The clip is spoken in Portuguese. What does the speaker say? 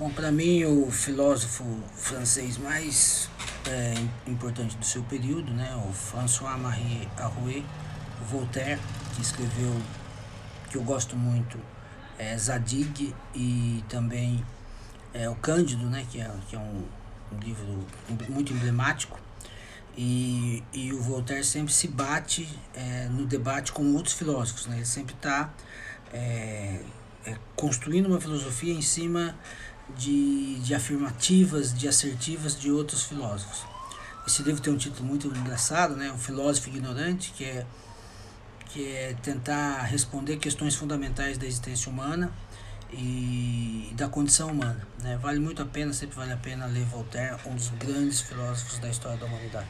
Bom, para mim o filósofo francês mais é, importante do seu período, né, o François-Marie Arouet, Voltaire, que escreveu, que eu gosto muito, é, Zadig e também é, o Cândido, né, que é, que é um, livro muito emblemático. E, e o Voltaire sempre se bate é, no debate com outros filósofos, né? ele sempre está é, é, construindo uma filosofia em cima de, de afirmativas, de assertivas de outros filósofos. Esse livro tem um título muito engraçado, né? O Filósofo Ignorante, que é, que é tentar responder questões fundamentais da existência humana e da condição humana. Né? Vale muito a pena, sempre vale a pena ler Voltaire, um dos grandes filósofos da história da humanidade.